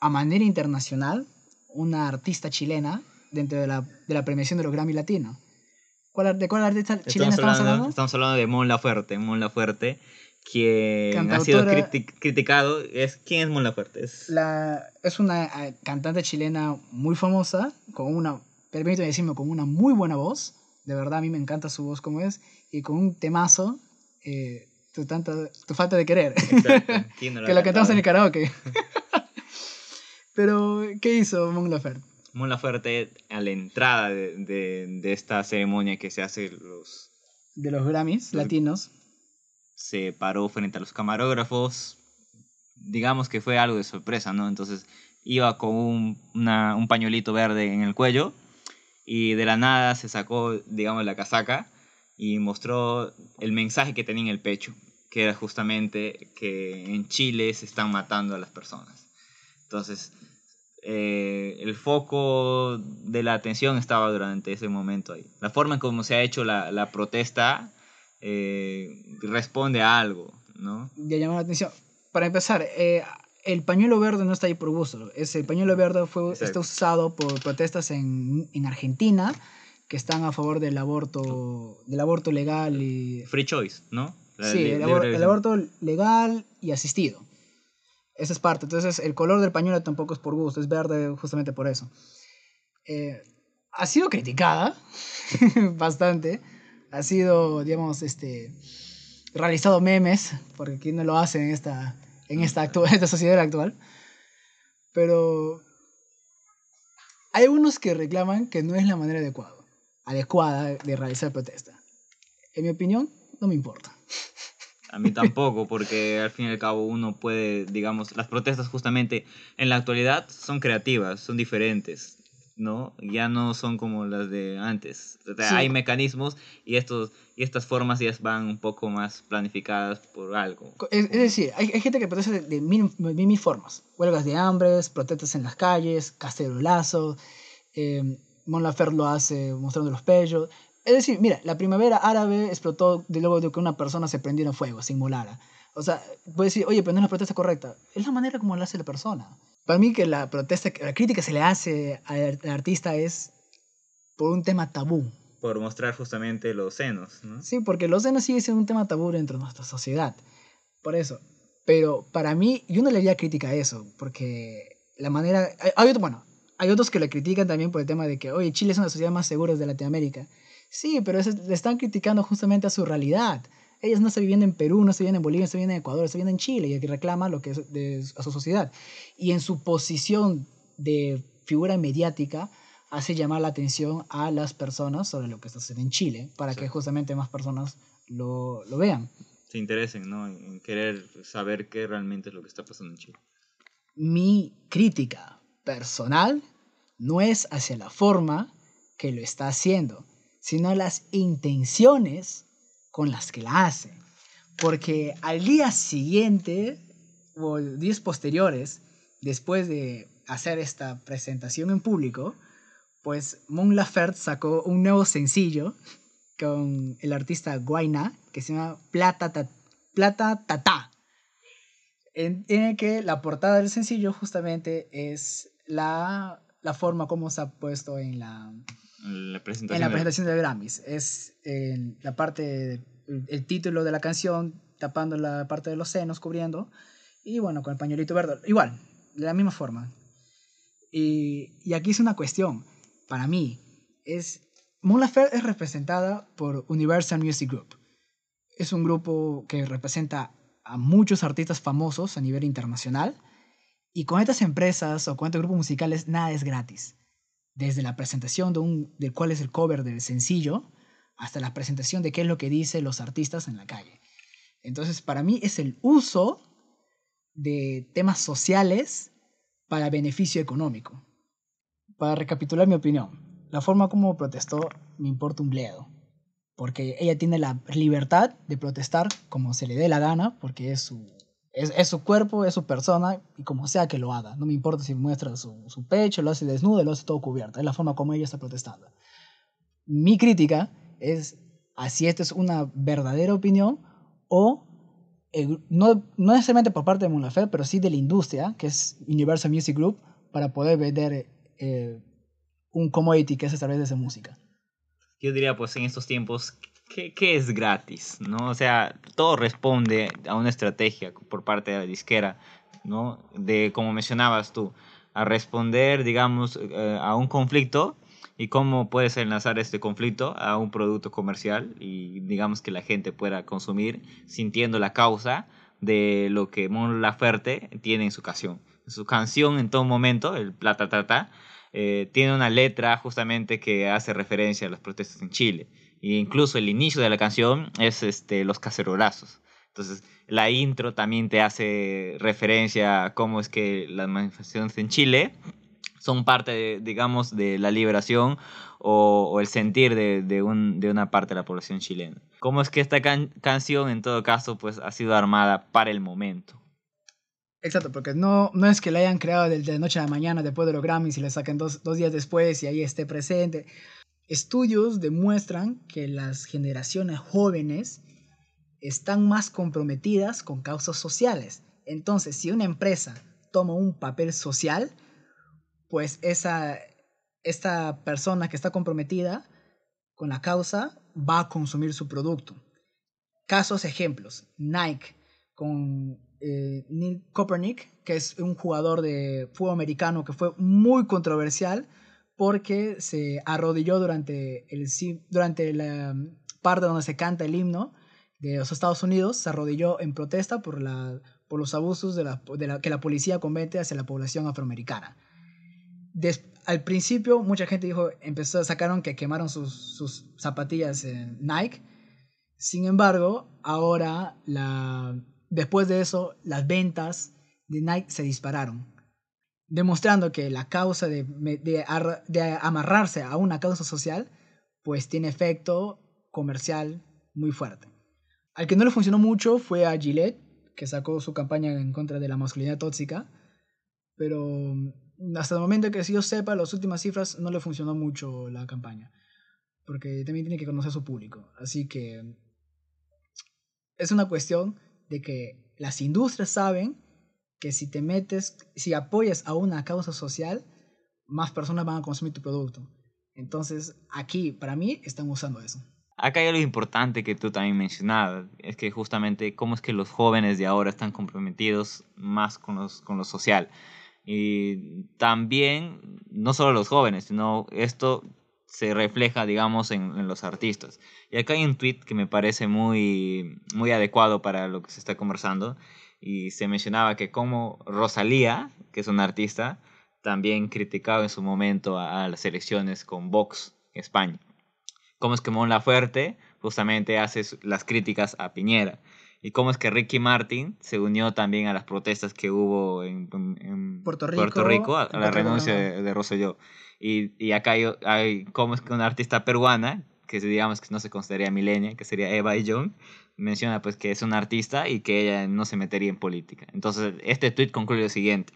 A: a manera internacional una artista chilena dentro de la, de la premiación de los Grammy Latino. ¿Cuál, ¿De cuál artista chilena estamos hablando?
B: Estamos hablando de Mon Laferte. Mon Laferte, quien ha sido criti- criticado. Es, ¿Quién es Mon Laferte? Es,
A: La, es una eh, cantante chilena muy famosa, con una, permíteme decirme, con una muy buena voz. De verdad, a mí me encanta su voz como es. Y con un temazo, eh, tu, tanta, tu falta de querer.
B: exacto. ¿Quién no
A: que lo cantamos en el karaoke. Pero, ¿qué hizo Mon Laferte?
B: Mon Laferte, a la entrada de, de, de esta ceremonia que se hace, los,
A: De los Grammys
B: Los-
A: latinos.
B: Se paró frente a los camarógrafos. Digamos que fue algo de sorpresa, ¿no? Entonces iba con un, una- un pañuelito verde en el cuello y de la nada se sacó, digamos, la casaca y mostró el mensaje que tenía en el pecho, que era justamente que en Chile se están matando a las personas. Entonces, eh, el foco de la atención estaba durante ese momento ahí. La forma en cómo se ha hecho la, la protesta eh, responde a algo, ¿no?
A: Ya llamó la atención. Para empezar, eh, el pañuelo verde no está ahí por gusto. Es, el pañuelo verde fue, está usado por protestas en, en Argentina que están a favor del aborto, del aborto legal y...
B: Free choice, ¿no? La
A: Sí, el, abor- aborto legal y asistido. Esa es parte. Entonces, el color del pañuelo tampoco es por gusto, es verde justamente por eso. Eh, ha sido criticada bastante. Ha sido, digamos, este, realizado memes, porque aquí no lo hacen en esta, en esta, actu- esta sociedad actual. Pero hay algunos que reclaman que no es la manera adecuada, adecuada de realizar protesta. En mi opinión, no me importa.
B: A mí tampoco, porque al fin y al cabo uno puede, digamos, las protestas justamente en la actualidad son creativas, son diferentes, ¿no? Ya no son como las de antes. O sea,
A: Sí.
B: Hay mecanismos y, estos, y estas formas ya van un poco más planificadas por algo.
A: Es, es decir, hay, hay gente que protesta de, de mil, formas. Huelgas de hambres, protestas en las calles, cacerolazos, eh, Mon Laferte lo hace mostrando los pechos. Es decir, mira, la primavera árabe explotó de luego de que una persona se prendiera en fuego, se inmolara. O sea, puede decir, oye, pero no es la protesta correcta. Es la manera como lo hace la persona. Para mí que la protesta, la crítica que se le hace al artista es por un tema tabú.
B: Por mostrar justamente los senos, ¿no?
A: Sí, porque los senos sigue siendo un tema tabú dentro de nuestra sociedad. Por eso. Pero para mí, yo no le haría crítica a eso, porque la manera... Hay, bueno, hay otros que le critican también por el tema de que, oye, Chile es una sociedades más seguras de Latinoamérica. Sí, pero eso- le están criticando justamente a su realidad. Ellos no están viviendo en Perú, no están viviendo en Bolivia, no están viviendo en Ecuador, están viviendo en Chile y que reclama lo que es de, a su sociedad. Y en su posición de figura mediática, hace llamar la atención a las personas sobre lo que está haciendo en Chile, para que justamente más personas lo, lo vean.
B: Se interesen, ¿no? En querer saber qué realmente es lo que está pasando en Chile.
A: Mi crítica personal no es hacia la forma que lo está haciendo, sino las intenciones con las que la hace. Porque al día siguiente o días posteriores, después de hacer esta presentación en público, pues Mon Laferte sacó un nuevo sencillo con el artista Guaina que se llama Plata, Ta Plata Tata. En, en, el que la portada del sencillo justamente es la, la forma como se ha puesto en la,
B: la presentación,
A: en la presentación de... de Grammys. Es en la parte, el, el título de la canción tapando la parte de los senos, cubriendo, y bueno, con el pañuelito verde. Igual, de la misma forma. Y, y aquí es una cuestión, para mí, es... Mon Laferte es representada por Universal Music Group. Es un grupo que representa a muchos artistas famosos a nivel internacional. Y con estas empresas o con estos grupos musicales nada es gratis. Desde la presentación de, un, de cuál es el cover del sencillo hasta la presentación de qué es lo que dicen los artistas en la calle. Entonces, para mí es el uso de temas sociales para beneficio económico. Para recapitular mi opinión, la forma como protestó me importa un bledo, porque ella tiene la libertad de protestar como se le dé la gana, porque es su, es, es su cuerpo, es su persona, y como sea que lo haga. No me importa si muestra su, su pecho, lo hace desnudo, lo hace todo cubierto, es la forma como ella está protestando. Mi crítica es a si esta es una verdadera opinión o eh, no, no necesariamente por parte de Mon Laferte, pero sí de la industria, que es Universal Music Group, para poder vender eh, un commodity que es a través de esa música.
B: Yo diría, pues en estos tiempos, ¿qué, ¿qué, es gratis? ¿no? O sea, todo responde a una estrategia por parte de la disquera, ¿no? De, como mencionabas tú, a responder, digamos, eh, a un conflicto y cómo puedes enlazar este conflicto a un producto comercial y digamos que la gente pueda consumir sintiendo la causa de lo que Mon Laferte tiene en su canción. Su canción en todo momento, el Plata Tata, eh, tiene una letra justamente que hace referencia a las protestas en Chile. Incluso el inicio de la canción es este, los cacerolazos. Entonces, la intro también te hace referencia a cómo es que las manifestaciones en Chile son parte, digamos, de la liberación o, el sentir de, un, de, una parte de la población chilena. ¿Cómo es que esta can canción, en todo caso, pues ha sido armada para el momento?
A: Exacto, porque no, no es que la hayan creado de, de noche a la mañana después de los Grammys y la saquen dos, dos días después y ahí esté presente. Estudios demuestran que las generaciones jóvenes están más comprometidas con causas sociales. Entonces, si una empresa toma un papel social, pues esa, esta persona que está comprometida con la causa va a consumir su producto. Casos ejemplos, Nike con eh, Neil Kopernik, que es un jugador de fútbol americano que fue muy controversial porque se arrodilló durante, el, durante la parte donde se canta el himno de los Estados Unidos, se arrodilló en protesta por, la, por los abusos de la, de la, que la policía comete hacia la población afroamericana. Al principio mucha gente dijo, empezó, sacaron que quemaron sus, sus zapatillas en Nike. Sin embargo, ahora, la, después de eso, las ventas de Nike se dispararon, demostrando que la causa de, de, amarrarse a una causa social, pues tiene efecto comercial muy fuerte. Al que no le funcionó mucho fue a Gillette, que sacó su campaña en contra de la masculinidad tóxica, pero hasta el momento que yo sepa, las últimas cifras no le funcionó mucho la campaña, porque también tiene que conocer a su público. Así que es una cuestión de que las industrias saben que si te metes, si apoyas a una causa social, más personas van a consumir tu producto. Entonces, aquí, para mí, están usando eso.
B: Acá hay algo importante que tú también mencionabas, es que justamente cómo es que los jóvenes de ahora están comprometidos más con, los, con lo social. Y también, no solo los jóvenes, sino esto se refleja, digamos, en, los artistas. Y acá hay un tweet que me parece muy, muy adecuado para lo que se está conversando. Y se mencionaba que como Rosalía, que es una artista, también criticado en su momento a, a las elecciones con Vox España. Cómo es que Mon Laferte justamente hace las críticas a Piñera. Y cómo es que Ricky Martin se unió también a las protestas que hubo en,
A: Puerto
B: Puerto
A: Rico,
B: a, la renuncia de, de Rosselló. Y, y acá hay, hay cómo es que una artista peruana, que digamos que no se consideraría millennial, que sería Eva Young, menciona pues que es una artista y que ella no se metería en política. Entonces, este tweet concluye lo siguiente.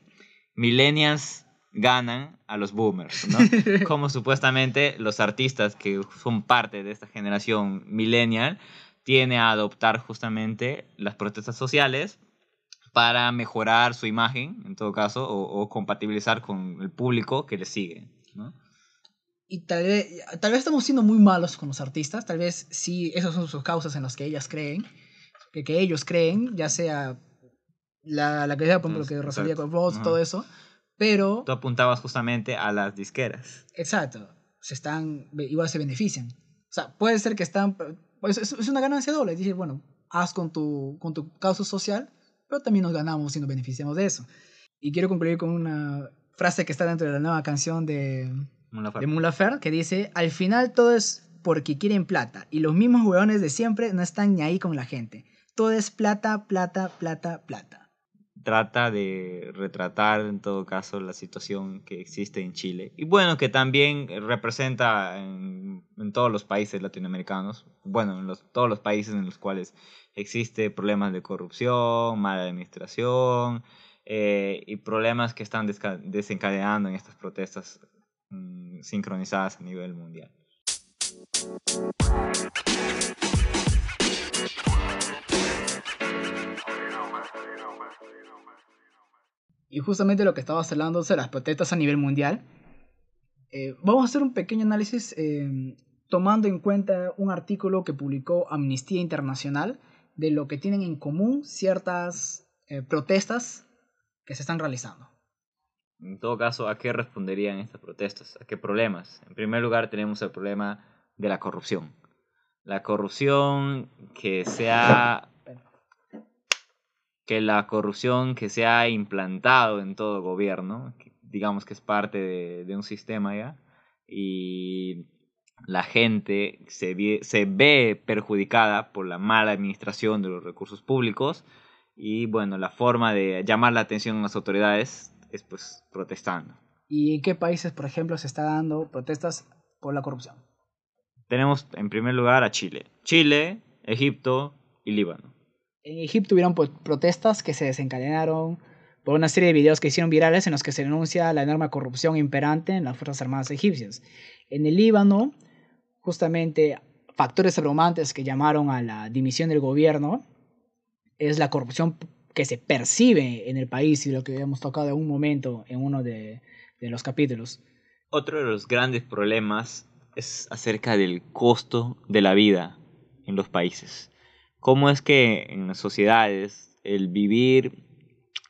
B: Millennials ganan a los boomers, ¿no? Como supuestamente los artistas que son parte de esta generación millennial tiene a adoptar justamente las protestas sociales para mejorar su imagen, en todo caso, o, o compatibilizar con el público que le sigue, ¿no?
A: Y tal vez, tal vez estamos siendo muy malos con los artistas, tal vez sí, esas son sus causas en las que ellas creen, que, que ellos creen, ya sea la, la que sea, por ejemplo, que
B: exacto.
A: con
B: Ajá.
A: todo eso, pero,
B: Tú apuntabas justamente a las disqueras.
A: exacto, se están, igual se benefician. O sea, puede ser que están, pues es, es una ganancia doble, dices, bueno, haz con tu, con tu causa social, pero también nos ganamos y nos beneficiamos de eso. Y quiero concluir con una frase que está dentro de la nueva canción de,
B: Mon Laferte.
A: de Mon Laferte, que dice, al final todo es porque quieren plata y los mismos huevones de siempre no están ni ahí con la gente. Todo es plata, plata, plata, plata.
B: trata de retratar en todo caso la situación que existe en Chile. Y bueno, que también representa en, en todos los países latinoamericanos, bueno, en los, todos los países en los cuales existe problemas de corrupción, mala administración eh, y problemas que están desca- desencadenando en estas protestas mm, sincronizadas a nivel mundial.
A: Y justamente lo que estabas hablando de las protestas a nivel mundial, eh, vamos a hacer un pequeño análisis eh, tomando en cuenta un artículo que publicó Amnistía Internacional de lo que tienen en común ciertas eh, protestas que se están realizando.
B: En todo caso, ¿a qué responderían estas protestas? ¿A qué problemas? En primer lugar, tenemos el problema de la corrupción. La corrupción que se ha que la corrupción que se implantado en todo gobierno, digamos que es parte de, un sistema ya, y la gente se, se ve perjudicada por la mala administración de los recursos públicos y bueno, la forma de llamar la atención a las autoridades es pues protestando.
A: ¿Y en qué países, por ejemplo, se está dando protestas por la corrupción?
B: Tenemos en primer lugar a Chile. Chile, Egipto y Líbano.
A: En Egipto hubieron po- protestas que se desencadenaron por una serie de videos que hicieron virales en los que se denuncia la enorme corrupción imperante en las Fuerzas Armadas egipcias. En el Líbano, justamente factores abrumantes que llamaron a la dimisión del gobierno es la corrupción que se percibe en el país y lo que habíamos tocado en un momento en uno de, de los capítulos.
B: Otro de los grandes problemas es acerca del costo de la vida en los países. ¿Cómo es que en las sociedades el vivir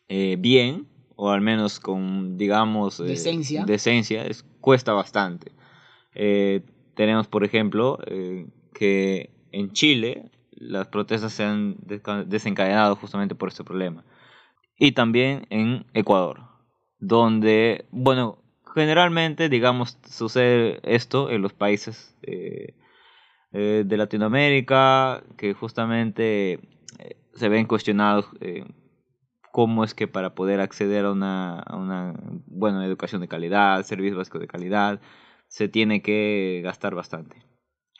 B: eh, bien, o al menos con, digamos, eh,
A: Decencia.
B: decencia, es, cuesta bastante? Eh, tenemos, por ejemplo, eh, que en Chile las protestas se han desencadenado justamente por este problema. Y también en Ecuador, donde, bueno, generalmente, digamos, sucede esto en los países eh, eh, de Latinoamérica, que justamente eh, se ven cuestionados cómo es que para poder acceder a una, a una buena educación de calidad, servicios básicos de calidad, se tiene que gastar bastante,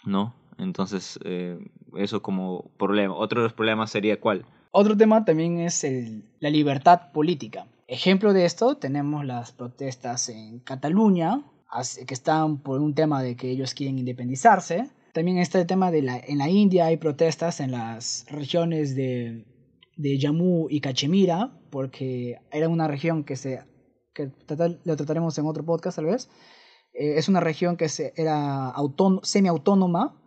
B: ¿no? Entonces, eh, eso como problema. Otro de los problemas sería cuál?
A: Otro tema también es el- la libertad política. Ejemplo de esto tenemos las protestas en Cataluña, que están por un tema de que ellos quieren independizarse. También está el tema de la, en la India hay protestas en las regiones de, de Jammu y Cachemira, porque era una región que se que tratar- lo trataremos en otro podcast tal vez. Eh, es una región que se, era autón- semiautónoma,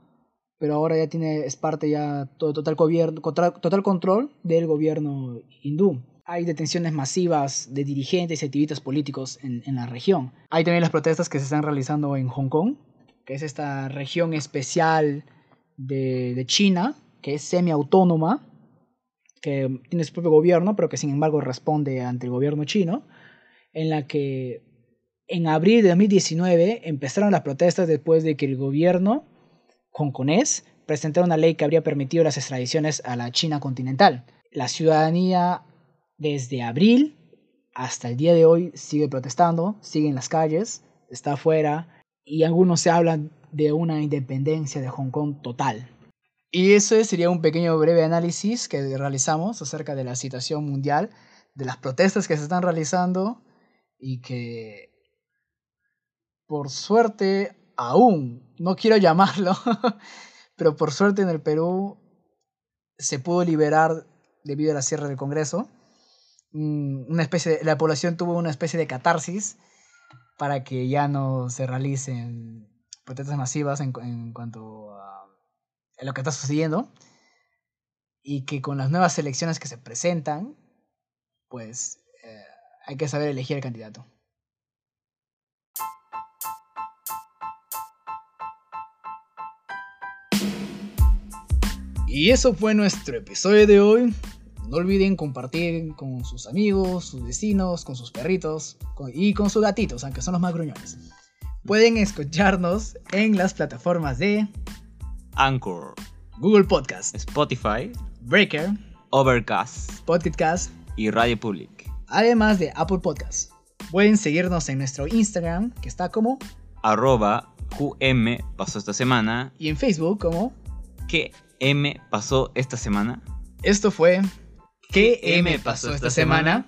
A: pero ahora ya tiene, es parte ya total, gobierno, total control del gobierno hindú. Hay detenciones masivas de dirigentes y activistas políticos en, en la región. Hay también las protestas que se están realizando en Hong Kong, que es esta región especial de, de China, que es semiautónoma, que tiene su propio gobierno, pero que sin embargo responde ante el gobierno chino, en la que En abril de 2019 empezaron las protestas después de que el gobierno hongkonés presentara una ley que habría permitido las extradiciones a la China continental. La ciudadanía desde abril hasta el día de hoy sigue protestando, sigue en las calles, está afuera y algunos se hablan de una independencia de Hong Kong total. Y ese sería un pequeño breve análisis que realizamos acerca de la situación mundial, de las protestas que se están realizando y que por suerte aún, no quiero llamarlo, pero por suerte en el Perú se pudo liberar debido a la cierre del Congreso. Mm, una especie la población tuvo una especie de catarsis para que ya no se realicen protestas masivas en, en cuanto a, lo que está sucediendo y que con las nuevas elecciones que se presentan, pues eh, hay que saber elegir el candidato. Y eso fue nuestro episodio de hoy. No olviden compartir con sus amigos, sus vecinos, con sus perritos y con sus gatitos, aunque son los más gruñones. Pueden escucharnos en las plataformas de
B: Anchor,
A: Google Podcast,
B: Spotify,
A: Breaker,
B: Overcast,
A: Podcast
B: y Radio Public.
A: Además de Apple Podcast. Pueden seguirnos en nuestro Instagram, que está como
B: arroba QM pasó esta semana.
A: Y en Facebook como
B: ¿Qué M pasó esta semana?
A: Esto fue ¿Qué M pasó esta semana?